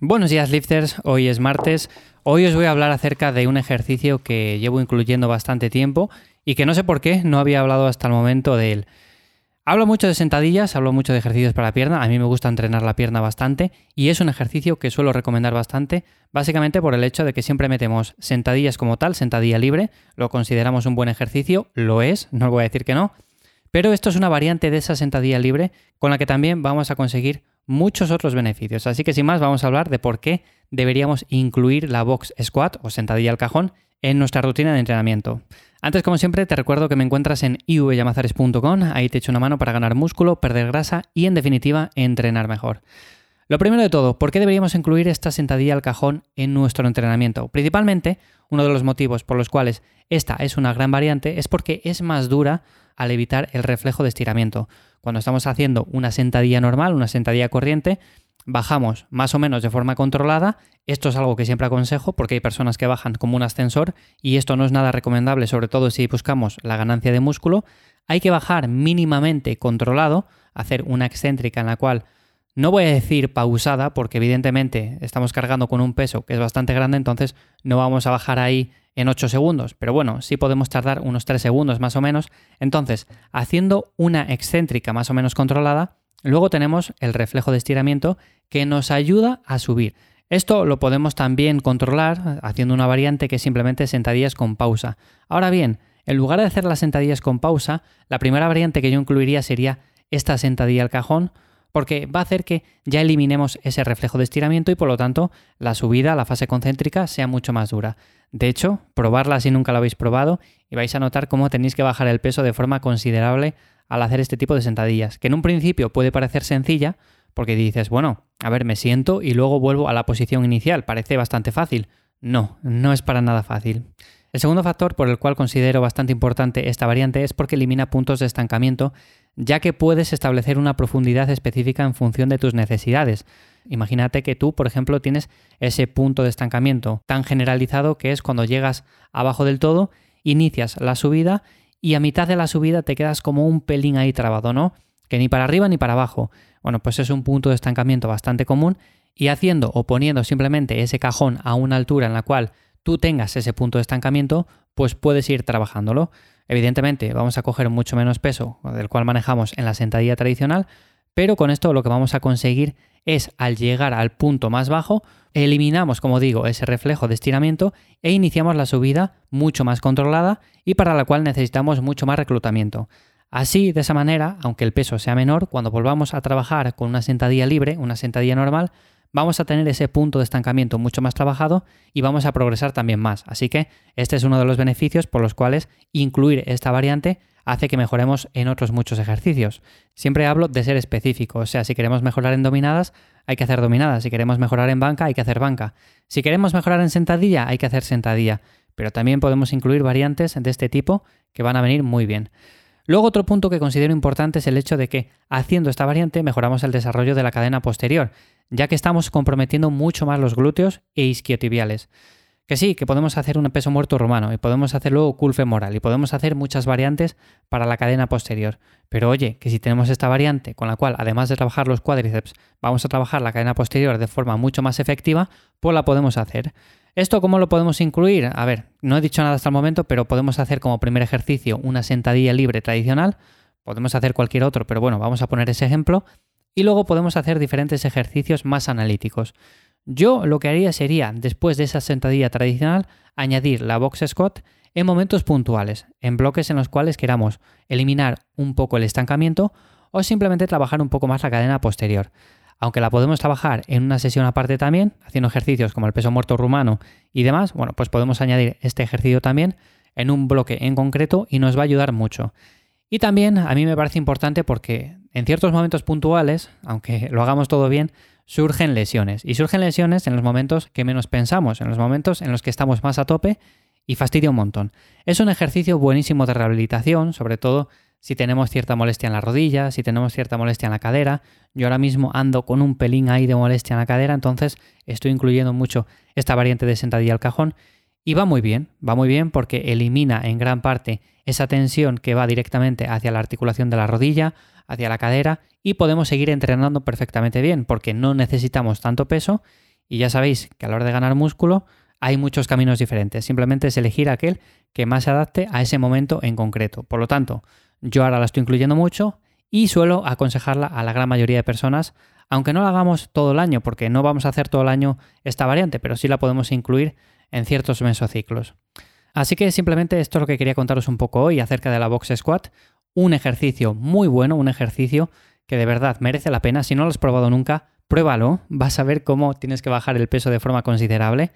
Buenos días lifters, hoy es martes. Hoy os voy a hablar acerca de un ejercicio que llevo incluyendo bastante tiempo y que no sé por qué no había hablado hasta el momento de él. Hablo mucho de sentadillas, hablo mucho de ejercicios para la pierna, a mí me gusta entrenar la pierna bastante y es un ejercicio que suelo recomendar bastante, básicamente por el hecho de que siempre metemos sentadillas como tal, sentadilla libre, lo consideramos un buen ejercicio, lo es, no voy a decir que no, pero esto es una variante de esa sentadilla libre con la que también vamos a conseguir muchos otros beneficios. Así que sin más vamos a hablar de por qué deberíamos incluir la box squat o sentadilla al cajón en nuestra rutina de entrenamiento. Antes, como siempre, te recuerdo que me encuentras en ivyamazares.com, ahí te echo una mano para ganar músculo, perder grasa y, en definitiva, entrenar mejor. Lo primero de todo, ¿por qué deberíamos incluir esta sentadilla al cajón en nuestro entrenamiento? Principalmente, uno de los motivos por los cuales esta es una gran variante es porque es más dura al evitar el reflejo de estiramiento. Cuando estamos haciendo una sentadilla normal, una sentadilla corriente, bajamos más o menos de forma controlada. Esto es algo que siempre aconsejo porque hay personas que bajan como un ascensor y esto no es nada recomendable, sobre todo si buscamos la ganancia de músculo. Hay que bajar mínimamente controlado, hacer una excéntrica en la cual no voy a decir pausada porque evidentemente estamos cargando con un peso que es bastante grande, entonces no vamos a bajar ahí en 8 segundos, pero bueno, sí podemos tardar unos 3 segundos más o menos. Entonces, haciendo una excéntrica más o menos controlada, luego tenemos el reflejo de estiramiento que nos ayuda a subir. Esto lo podemos también controlar haciendo una variante que es simplemente sentadillas con pausa. Ahora bien, en lugar de hacer las sentadillas con pausa, la primera variante que yo incluiría sería esta sentadilla al cajón, porque va a hacer que ya eliminemos ese reflejo de estiramiento y por lo tanto la subida, la fase concéntrica, sea mucho más dura. De hecho, probarla si nunca lo habéis probado y vais a notar cómo tenéis que bajar el peso de forma considerable al hacer este tipo de sentadillas, que en un principio puede parecer sencilla, porque dices, bueno, a ver, me siento y luego vuelvo a la posición inicial, parece bastante fácil. No, no es para nada fácil. El segundo factor por el cual considero bastante importante esta variante es porque elimina puntos de estancamiento, ya que puedes establecer una profundidad específica en función de tus necesidades. Imagínate que tú, por ejemplo, tienes ese punto de estancamiento tan generalizado que es cuando llegas abajo del todo, inicias la subida y a mitad de la subida te quedas como un pelín ahí trabado, ¿no? Que ni para arriba ni para abajo. Bueno, pues es un punto de estancamiento bastante común y haciendo o poniendo simplemente ese cajón a una altura en la cual tú tengas ese punto de estancamiento, pues puedes ir trabajándolo. Evidentemente, vamos a coger mucho menos peso del cual manejamos en la sentadilla tradicional, pero con esto lo que vamos a conseguir es, al llegar al punto más bajo, eliminamos, como digo, ese reflejo de estiramiento e iniciamos la subida mucho más controlada y para la cual necesitamos mucho más reclutamiento. Así, de esa manera, aunque el peso sea menor, cuando volvamos a trabajar con una sentadilla libre, una sentadilla normal, vamos a tener ese punto de estancamiento mucho más trabajado y vamos a progresar también más. Así que este es uno de los beneficios por los cuales incluir esta variante hace que mejoremos en otros muchos ejercicios. Siempre hablo de ser específico, o sea, si queremos mejorar en dominadas, hay que hacer dominadas, si queremos mejorar en banca, hay que hacer banca, si queremos mejorar en sentadilla, hay que hacer sentadilla, pero también podemos incluir variantes de este tipo que van a venir muy bien. Luego otro punto que considero importante es el hecho de que haciendo esta variante mejoramos el desarrollo de la cadena posterior, ya que estamos comprometiendo mucho más los glúteos e isquiotibiales. Que sí, que podemos hacer un peso muerto romano y podemos hacer luego cool femoral y podemos hacer muchas variantes para la cadena posterior. Pero oye, que si tenemos esta variante con la cual además de trabajar los cuádriceps vamos a trabajar la cadena posterior de forma mucho más efectiva, pues la podemos hacer. ¿Esto cómo lo podemos incluir? A ver, no he dicho nada hasta el momento, pero podemos hacer como primer ejercicio una sentadilla libre tradicional. Podemos hacer cualquier otro, pero bueno, vamos a poner ese ejemplo y luego podemos hacer diferentes ejercicios más analíticos. Yo lo que haría sería, después de esa sentadilla tradicional, añadir la box squat en momentos puntuales, en bloques en los cuales queramos eliminar un poco el estancamiento o simplemente trabajar un poco más la cadena posterior. Aunque la podemos trabajar en una sesión aparte también, haciendo ejercicios como el peso muerto rumano y demás, bueno, pues podemos añadir este ejercicio también en un bloque en concreto y nos va a ayudar mucho. Y también a mí me parece importante porque en ciertos momentos puntuales, aunque lo hagamos todo bien, surgen lesiones. Y surgen lesiones en los momentos que menos pensamos, en los momentos en los que estamos más a tope y fastidia un montón. Es un ejercicio buenísimo de rehabilitación, sobre todo si tenemos cierta molestia en la rodilla, si tenemos cierta molestia en la cadera. Yo ahora mismo ando con un pelín ahí de molestia en la cadera, entonces estoy incluyendo mucho esta variante de sentadilla al cajón y va muy bien, va muy bien porque elimina en gran parte esa tensión que va directamente hacia la articulación de la rodilla, hacia la cadera y podemos seguir entrenando perfectamente bien porque no necesitamos tanto peso Y ya sabéis que a la hora de ganar músculo hay muchos caminos diferentes. Simplemente es elegir aquel que más se adapte a ese momento en concreto. Por lo tanto, yo ahora la estoy incluyendo mucho y suelo aconsejarla a la gran mayoría de personas, aunque no la hagamos todo el año, porque no vamos a hacer todo el año esta variante, pero sí la podemos incluir en ciertos mesociclos. Así que simplemente esto es lo que quería contaros un poco hoy acerca de la Box Squat. Un ejercicio muy bueno, un ejercicio que de verdad merece la pena. Si no lo has probado nunca, pruébalo. Vas a ver cómo tienes que bajar el peso de forma considerable.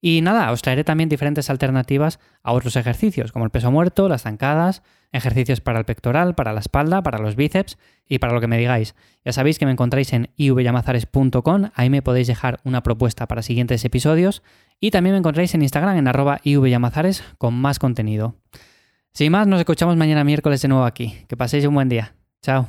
Y nada, os traeré también diferentes alternativas a otros ejercicios, como el peso muerto, las zancadas, ejercicios para el pectoral, para la espalda, para los bíceps y para lo que me digáis. Ya sabéis que me encontráis en ivyamazares.com, ahí me podéis dejar una propuesta para siguientes episodios y también me encontráis en Instagram en arroba ivyamazares con más contenido. Sin más, nos escuchamos mañana miércoles de nuevo aquí. Que paséis un buen día. Chao.